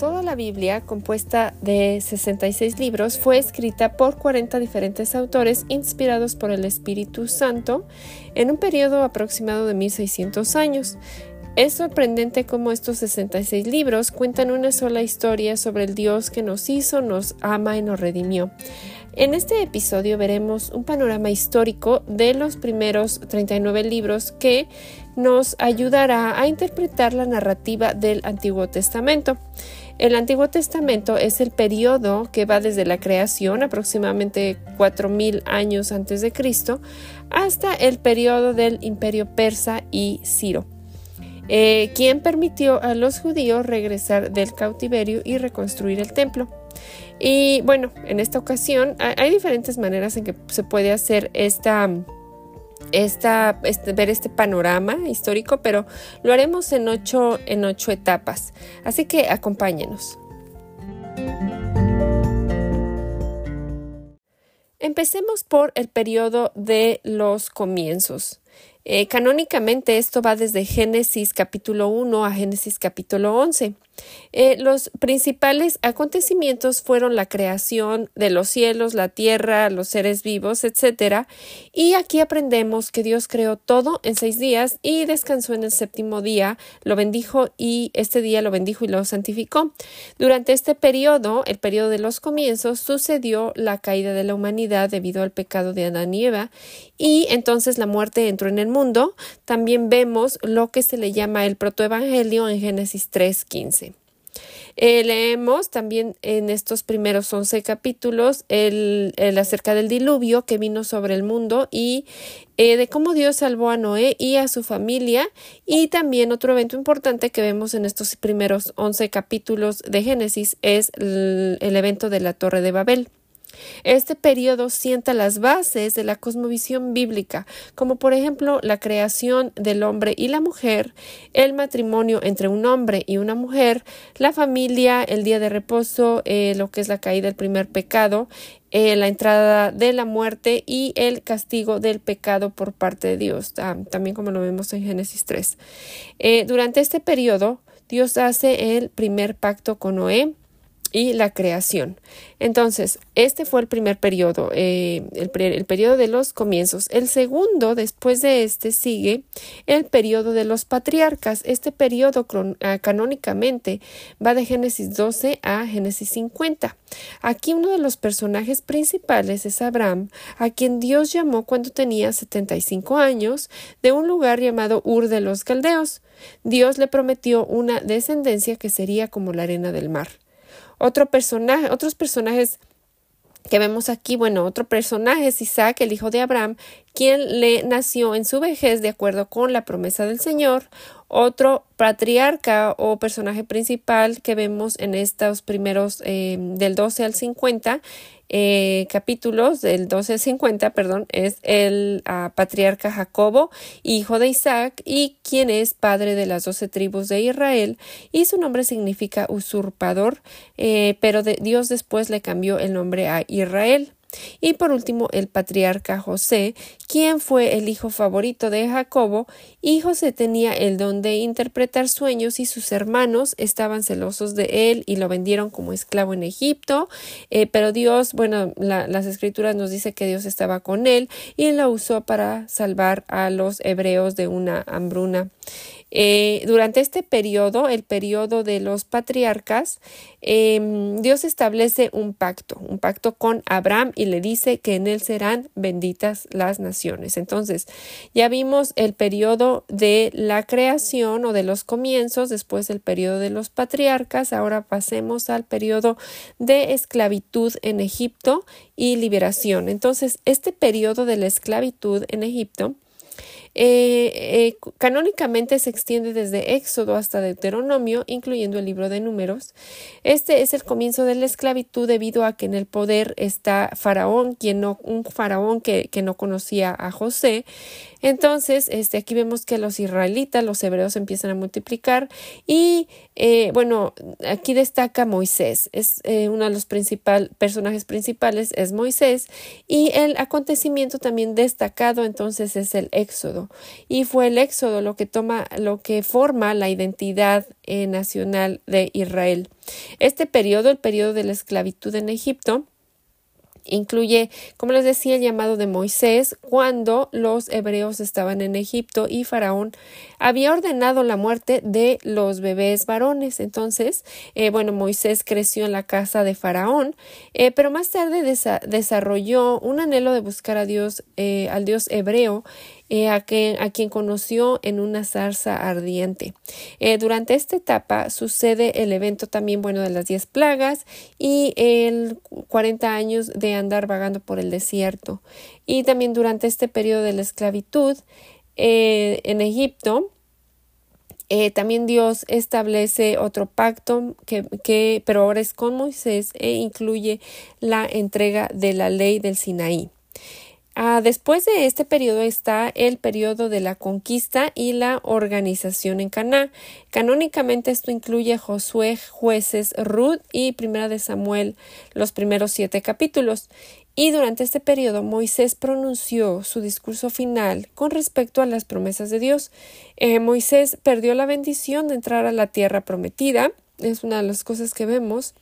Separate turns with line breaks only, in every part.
Toda la Biblia, compuesta de 66 libros, fue escrita por 40 diferentes autores inspirados por el Espíritu Santo en un periodo aproximado de 1600 años. Es sorprendente cómo estos 66 libros cuentan una sola historia sobre el Dios que nos hizo, nos ama y nos redimió. En este episodio veremos un panorama histórico de los primeros 39 libros que nos ayudará a interpretar la narrativa del Antiguo Testamento. El Antiguo Testamento es el periodo que va desde la creación, aproximadamente 4.000 años antes de Cristo, hasta el periodo del Imperio Persa y Ciro. Eh, quien permitió a los judíos regresar del cautiverio y reconstruir el templo. Y bueno, en esta ocasión hay diferentes maneras en que se puede hacer esta, esta, este, ver este panorama histórico, pero lo haremos en ocho, en ocho etapas. Así que acompáñenos. Empecemos por el periodo de los comienzos. Eh, canónicamente esto va desde Génesis capítulo 1 a Génesis capítulo 11. Eh, los principales acontecimientos fueron la creación de los cielos, la tierra, los seres vivos, etc. Y aquí aprendemos que Dios creó todo en seis días y descansó en el séptimo día, lo bendijo y este día lo bendijo y lo santificó. Durante este periodo, el periodo de los comienzos, sucedió la caída de la humanidad debido al pecado de Adán y Eva y entonces la muerte entró en el mundo. También vemos lo que se le llama el protoevangelio en Génesis 3.15. Eh, leemos también en estos primeros once capítulos el, acerca del diluvio que vino sobre el mundo y eh, de cómo Dios salvó a Noé y a su familia y también otro evento importante que vemos en estos primeros once capítulos de Génesis es el evento de la Torre de Babel. Este periodo sienta las bases de la cosmovisión bíblica, como por ejemplo la creación del hombre y la mujer, el matrimonio entre un hombre y una mujer, la familia, el día de reposo, eh, lo que es la caída del primer pecado, eh, la entrada de la muerte y el castigo del pecado por parte de Dios, también como lo vemos en Génesis 3. Eh, durante este periodo, Dios hace el primer pacto con Noé, y la creación. Entonces, este fue el primer periodo, eh, el, periodo de los comienzos. El segundo, después de este, sigue el periodo de los patriarcas. Este periodo ah, canónicamente va de Génesis 12 a Génesis 50. Aquí uno de los personajes principales es Abraham, a quien Dios llamó cuando tenía 75 años de un lugar llamado Ur de los Caldeos. Dios le prometió una descendencia que sería como la arena del mar. Otro personaje, otros personajes que vemos aquí, bueno, otro personaje es Isaac, el hijo de Abraham, quien le nació en su vejez de acuerdo con la promesa del Señor. Otro patriarca o personaje principal que vemos en estos primeros eh, del 12 al 50 eh, capítulos del 12 al 50, perdón, es el ah, patriarca Jacobo, hijo de Isaac, y quien es padre de las doce tribus de Israel, y su nombre significa usurpador, eh, pero Dios después le cambió el nombre a Israel. Y por último, el patriarca José, quien fue el hijo favorito de Jacobo, y José tenía el don de interpretar sueños y sus hermanos estaban celosos de él y lo vendieron como esclavo en Egipto, eh, pero Dios, bueno, las escrituras nos dice que Dios estaba con él y lo usó para salvar a los hebreos de una hambruna. Eh, durante este periodo, el periodo de los patriarcas, em, Dios establece un pacto, un pacto con Abraham y le dice que en él serán benditas las naciones. Entonces, ya vimos el periodo de la creación o de los comienzos, después el periodo de los patriarcas, ahora pasemos al periodo de esclavitud en Egipto y liberación. Entonces, este periodo de la esclavitud en Egipto eh, eh, canónicamente se extiende desde Éxodo hasta Deuteronomio, incluyendo el libro de números. Este es el comienzo de la esclavitud debido a que en el poder está Faraón, quien no, un faraón que, que no conocía a José. Entonces, este, aquí vemos que los israelitas, los hebreos empiezan a multiplicar y, eh, bueno, aquí destaca Moisés, es eh, uno de los personajes principales, es Moisés y el acontecimiento también destacado entonces es el éxodo éxodo y fue el éxodo lo que toma lo que forma la identidad eh, nacional de Israel. Este periodo, el periodo de la esclavitud en Egipto, Incluye, como les decía, el llamado de Moisés cuando los hebreos estaban en Egipto y Faraón había ordenado la muerte de los bebés varones. Entonces, eh, bueno, Moisés creció en la casa de Faraón, eh, pero más tarde desarrolló un anhelo de buscar a Dios, eh, al Dios hebreo, eh, a, quien conoció en una zarza ardiente. Eh, durante esta etapa sucede el evento también, bueno, de las diez plagas y el 40 años de andar vagando por el desierto. Y también durante este periodo de la esclavitud eh, en Egipto, también Dios establece otro pacto que, que, pero ahora es con Moisés e incluye la entrega de la ley del Sinaí. Ah, después de este periodo está el periodo de la conquista y la organización en Caná. Canónicamente esto incluye Josué, Jueces, Ruth y Primera de Samuel, los primeros siete capítulos. Y durante este periodo Moisés pronunció su discurso final con respecto a las promesas de Dios. Eh, Moisés perdió la bendición de entrar a la tierra prometida. Es una de las cosas que vemos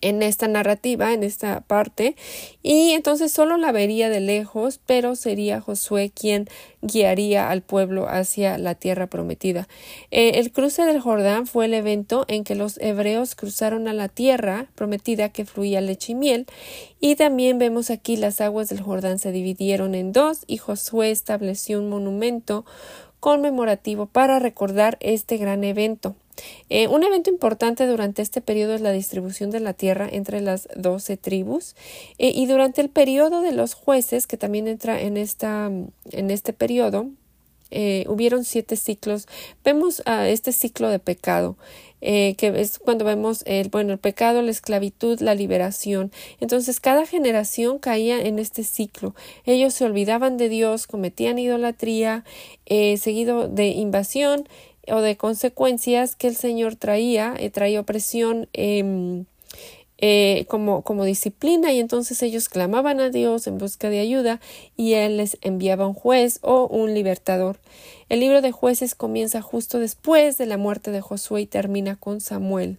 en esta narrativa, en esta parte, y entonces solo la vería de lejos, pero sería Josué quien guiaría al pueblo hacia la tierra prometida. Eh, el cruce del Jordán fue el evento en que los hebreos cruzaron a la tierra prometida que fluía leche y miel, y también vemos aquí las aguas del Jordán se dividieron en dos y Josué estableció un monumento conmemorativo para recordar este gran evento. Eh, un evento importante durante este periodo es la distribución de la tierra entre las doce tribus eh, y durante el periodo de los jueces, que también entra en, esta, en este periodo, eh, hubieron siete ciclos. Vemos a este ciclo de pecado, que es cuando vemos el, bueno, el pecado, la esclavitud, la liberación. Entonces, cada generación caía en este ciclo. Ellos se olvidaban de Dios, cometían idolatría, seguido de invasión, o de consecuencias que el Señor traía, eh, traía opresión em, eh, como, como disciplina y entonces ellos clamaban a Dios en busca de ayuda y Él les enviaba un juez o un libertador. El libro de jueces comienza justo después de la muerte de Josué y termina con Samuel.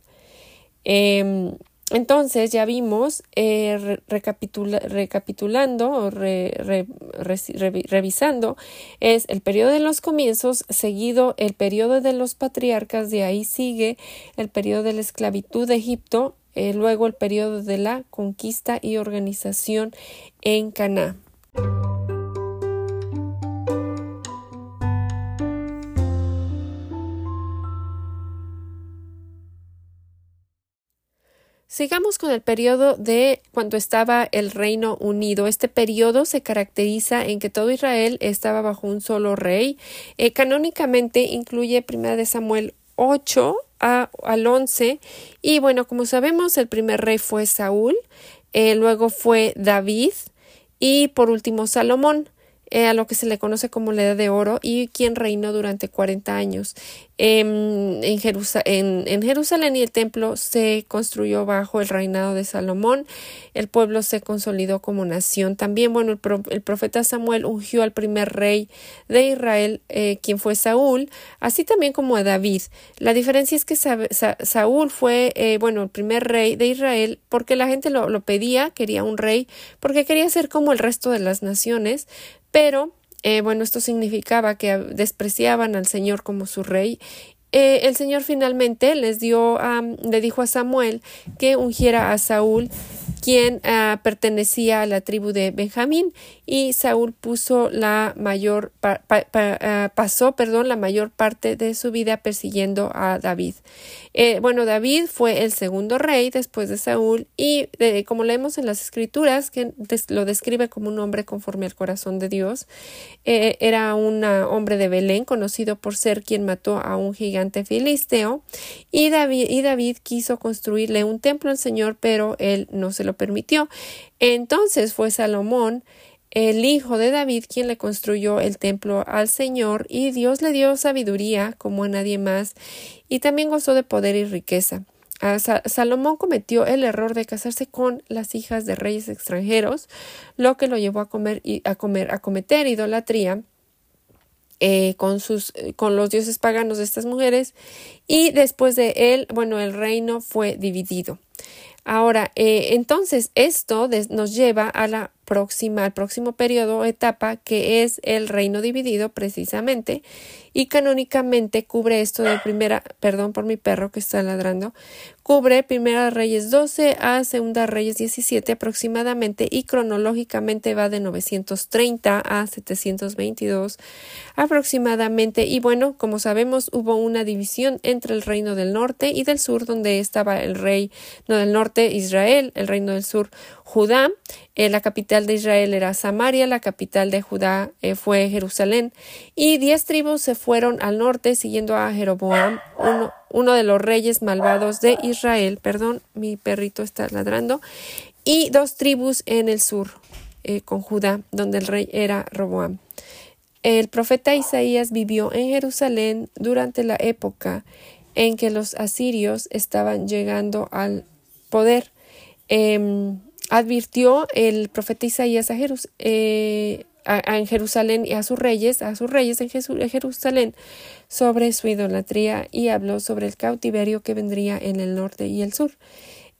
Em, entonces ya vimos, eh, recapitulando o revisando, es el periodo de los comienzos, seguido el periodo de los patriarcas, de ahí sigue el periodo de la esclavitud de Egipto, eh, luego el periodo de la conquista y organización en Caná. Sigamos con el periodo de cuando estaba el Reino Unido. Este periodo se caracteriza en que todo Israel estaba bajo un solo rey. Eh, canónicamente incluye 1 de Samuel 8 a, al 11 y bueno, como sabemos, el primer rey fue Saúl, eh, luego fue David y por último Salomón. Eh, a lo que se le conoce como la Edad de Oro y quien reinó durante 40 años. En, en, Jerusalén y el templo se construyó bajo el reinado de Salomón. El pueblo se consolidó como nación. También, bueno, el, profeta Samuel ungió al primer rey de Israel, eh, quien fue Saúl, así también como a David. La diferencia es que Saúl fue, eh, bueno, el primer rey de Israel porque la gente lo, lo pedía, quería un rey, porque quería ser como el resto de las naciones, pero eh, bueno, esto significaba que despreciaban al Señor como su rey. Eh, el Señor finalmente les dio, le dijo a Samuel que ungiera a Saúl quien ah, pertenecía a la tribu de Benjamín y Saúl puso la mayor ah, pasó perdón la mayor parte de su vida persiguiendo a David. Eh, bueno David fue el segundo rey después de Saúl y como leemos en las escrituras que lo describe como un hombre conforme al corazón de Dios eh, era un hombre de Belén conocido por ser quien mató a un gigante filisteo y David y David quiso construirle un templo al Señor pero él no se lo permitió. Entonces fue Salomón, el hijo de David, quien le construyó el templo al Señor, y Dios le dio sabiduría como a nadie más, y también gozó de poder y riqueza. Salomón cometió el error de casarse con las hijas de reyes extranjeros, lo que lo llevó a comer y a comer a cometer idolatría eh, con, sus, con los dioses paganos de estas mujeres y después de él, bueno, el reino fue dividido. Ahora, eh, entonces, esto nos lleva a la próxima, al próximo periodo o etapa que es el reino dividido precisamente y canónicamente cubre esto de primera, perdón por mi perro que está ladrando, cubre Primera Reyes 12 a Segunda Reyes 17 aproximadamente y cronológicamente va de 930 a 722 aproximadamente. Y bueno, como sabemos hubo una división entre el reino del norte y del sur donde estaba el rey no del norte Israel, el reino del sur Judá, la capital de Israel era Samaria, la capital de Judá eh, fue Jerusalén y diez tribus se fueron al norte siguiendo a Jeroboam, uno, de los reyes malvados de Israel, perdón, mi perrito está ladrando, y dos tribus en el sur, eh, con Judá, donde el rey era Roboam. El profeta Isaías vivió en Jerusalén durante la época en que los asirios estaban llegando al poder. Em, advirtió el profeta Isaías a, eh, en Jerusalén y a sus reyes, a sus reyes en, Jerusalén, sobre su idolatría y habló sobre el cautiverio que vendría en el norte y el sur.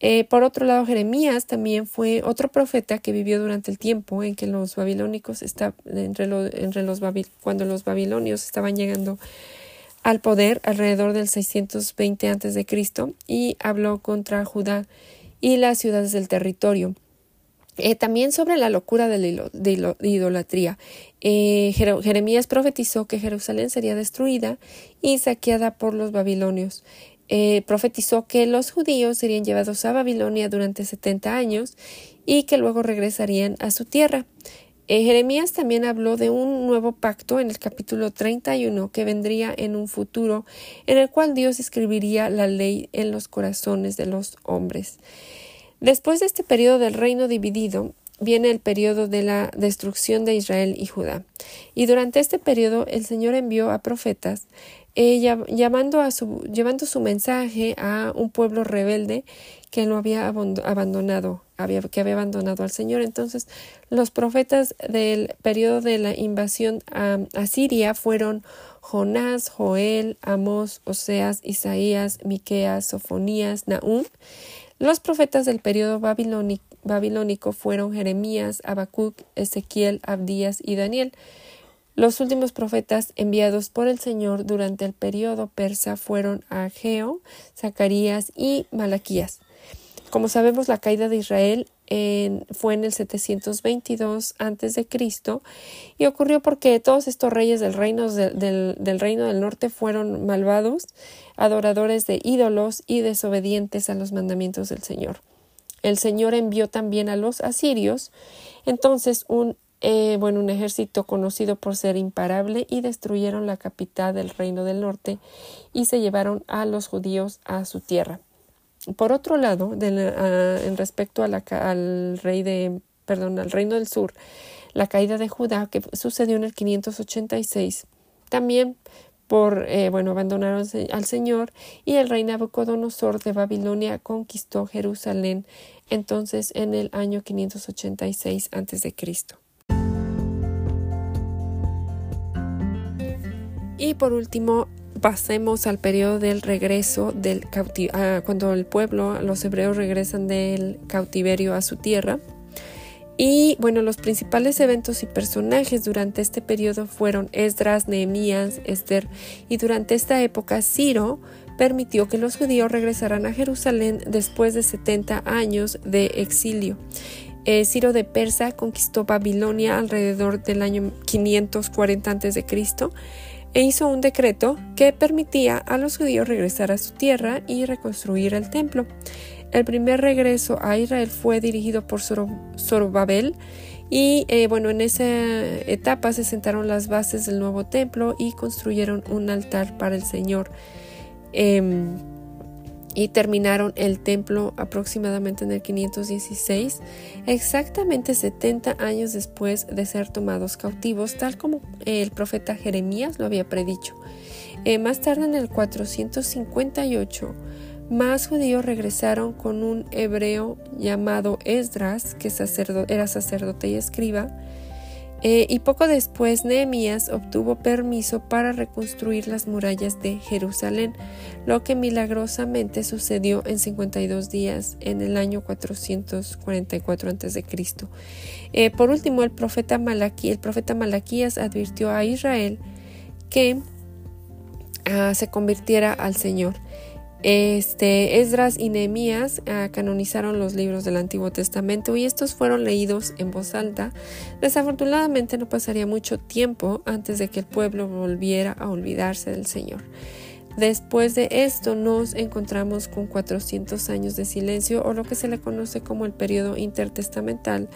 Eh, por otro lado, Jeremías también fue otro profeta que vivió durante el tiempo en que los babilónicos está, entre, entre los cuando los babilonios estaban llegando al poder alrededor del 620 a.C. y habló contra Judá y las ciudades del territorio. Eh, también sobre la locura de la idolatría. Eh, Jeremías profetizó que Jerusalén sería destruida y saqueada por los babilonios. Eh, profetizó que los judíos serían llevados a Babilonia durante 70 años y que luego regresarían a su tierra. Jeremías también habló de un nuevo pacto en el capítulo 31 que vendría en un futuro en el cual Dios escribiría la ley en los corazones de los hombres. Después de este periodo del reino dividido, viene el periodo de la destrucción de Israel y Judá. Y durante este periodo el Señor envió a profetas eh, llamando a su, llevando su mensaje a un pueblo rebelde que lo había abandonado, había, que había abandonado al Señor. Entonces, los profetas del periodo de la invasión a, Siria fueron Jonás, Joel, Amós, Oseas, Isaías, Miqueas, Sofonías, Nahum. Los profetas del periodo babilónico fueron Jeremías, Habacuc, Ezequiel, Abdías y Daniel. Los últimos profetas enviados por el Señor durante el periodo persa fueron Ageo, Zacarías y Malaquías. Como sabemos, la caída de Israel fue en el 722 a.C. y ocurrió porque todos estos reyes del reino del, del reino del norte fueron malvados, adoradores de ídolos y desobedientes a los mandamientos del Señor. El Señor envió también a los asirios, entonces un eh, bueno, un ejército conocido por ser imparable y destruyeron la capital del reino del norte y se llevaron a los judíos a su tierra. Por otro lado, en respecto a la, al rey de, perdón, al reino del sur, la caída de Judá que sucedió en el 586, también por, eh, bueno, abandonaron al Señor y el rey Nabucodonosor de Babilonia conquistó Jerusalén entonces en el año 586 a.C. Y por último, pasemos al periodo del regreso del cautiverio, ah, cuando el pueblo, los hebreos regresan del cautiverio a su tierra. Y bueno, los principales eventos y personajes durante este periodo fueron Esdras, Nehemías, Esther, y durante esta época Ciro permitió que los judíos regresaran a Jerusalén después de 70 años de exilio. Eh, Ciro de Persa conquistó Babilonia alrededor del año 540 a.C e hizo un decreto que permitía a los judíos regresar a su tierra y reconstruir el templo. El primer regreso a Israel fue dirigido por Zorobabel y eh, bueno, en esa etapa se sentaron las bases del nuevo templo y construyeron un altar para el Señor. Em, y terminaron el templo aproximadamente en el 516, exactamente 70 años después de ser tomados cautivos, tal como el profeta Jeremías lo había predicho. Eh, más tarde, en el 458, más judíos regresaron con un hebreo llamado Esdras, que era sacerdote y escriba, Eh, y poco después Nehemías obtuvo permiso para reconstruir las murallas de Jerusalén, lo que milagrosamente sucedió en 52 días en el año 444 a.C. Eh, por último, el profeta, el profeta Malaquías advirtió a Israel que ah, se convirtiera al Señor. Este, Esdras y Nehemías ah, canonizaron los libros del Antiguo Testamento y estos fueron leídos en voz alta. Desafortunadamente no pasaría mucho tiempo antes de que el pueblo volviera a olvidarse del Señor. Después de esto nos encontramos con 400 años de silencio o lo que se le conoce como el periodo intertestamental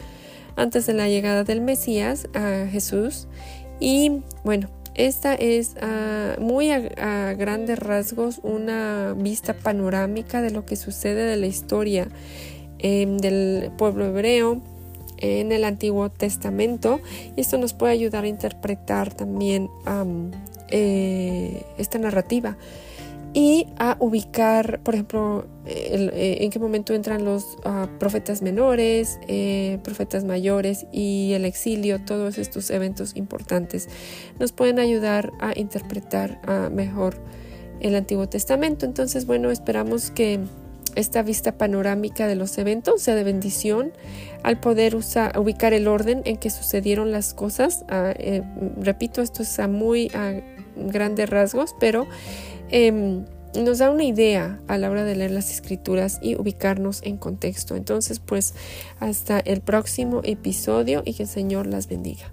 antes de la llegada del Mesías a Jesús. Y bueno, esta es ah, muy a, grandes rasgos una vista panorámica de lo que sucede de la historia em, del pueblo hebreo en el Antiguo Testamento. Y esto nos puede ayudar a interpretar también eh, esta narrativa y a ubicar, por ejemplo, eh, en qué momento entran los ah, profetas menores, eh, profetas mayores y el exilio, todos estos eventos importantes nos pueden ayudar a interpretar ah, mejor el Antiguo Testamento. Entonces, bueno, esperamos que esta vista panorámica de los eventos sea de bendición al poder ubicar el orden en que sucedieron las cosas. Ah, eh, repito, esto es a muy grandes rasgos, pero Em, nos da una idea a la hora de leer las escrituras y ubicarnos en contexto. Entonces, pues hasta el próximo episodio y que el Señor las bendiga.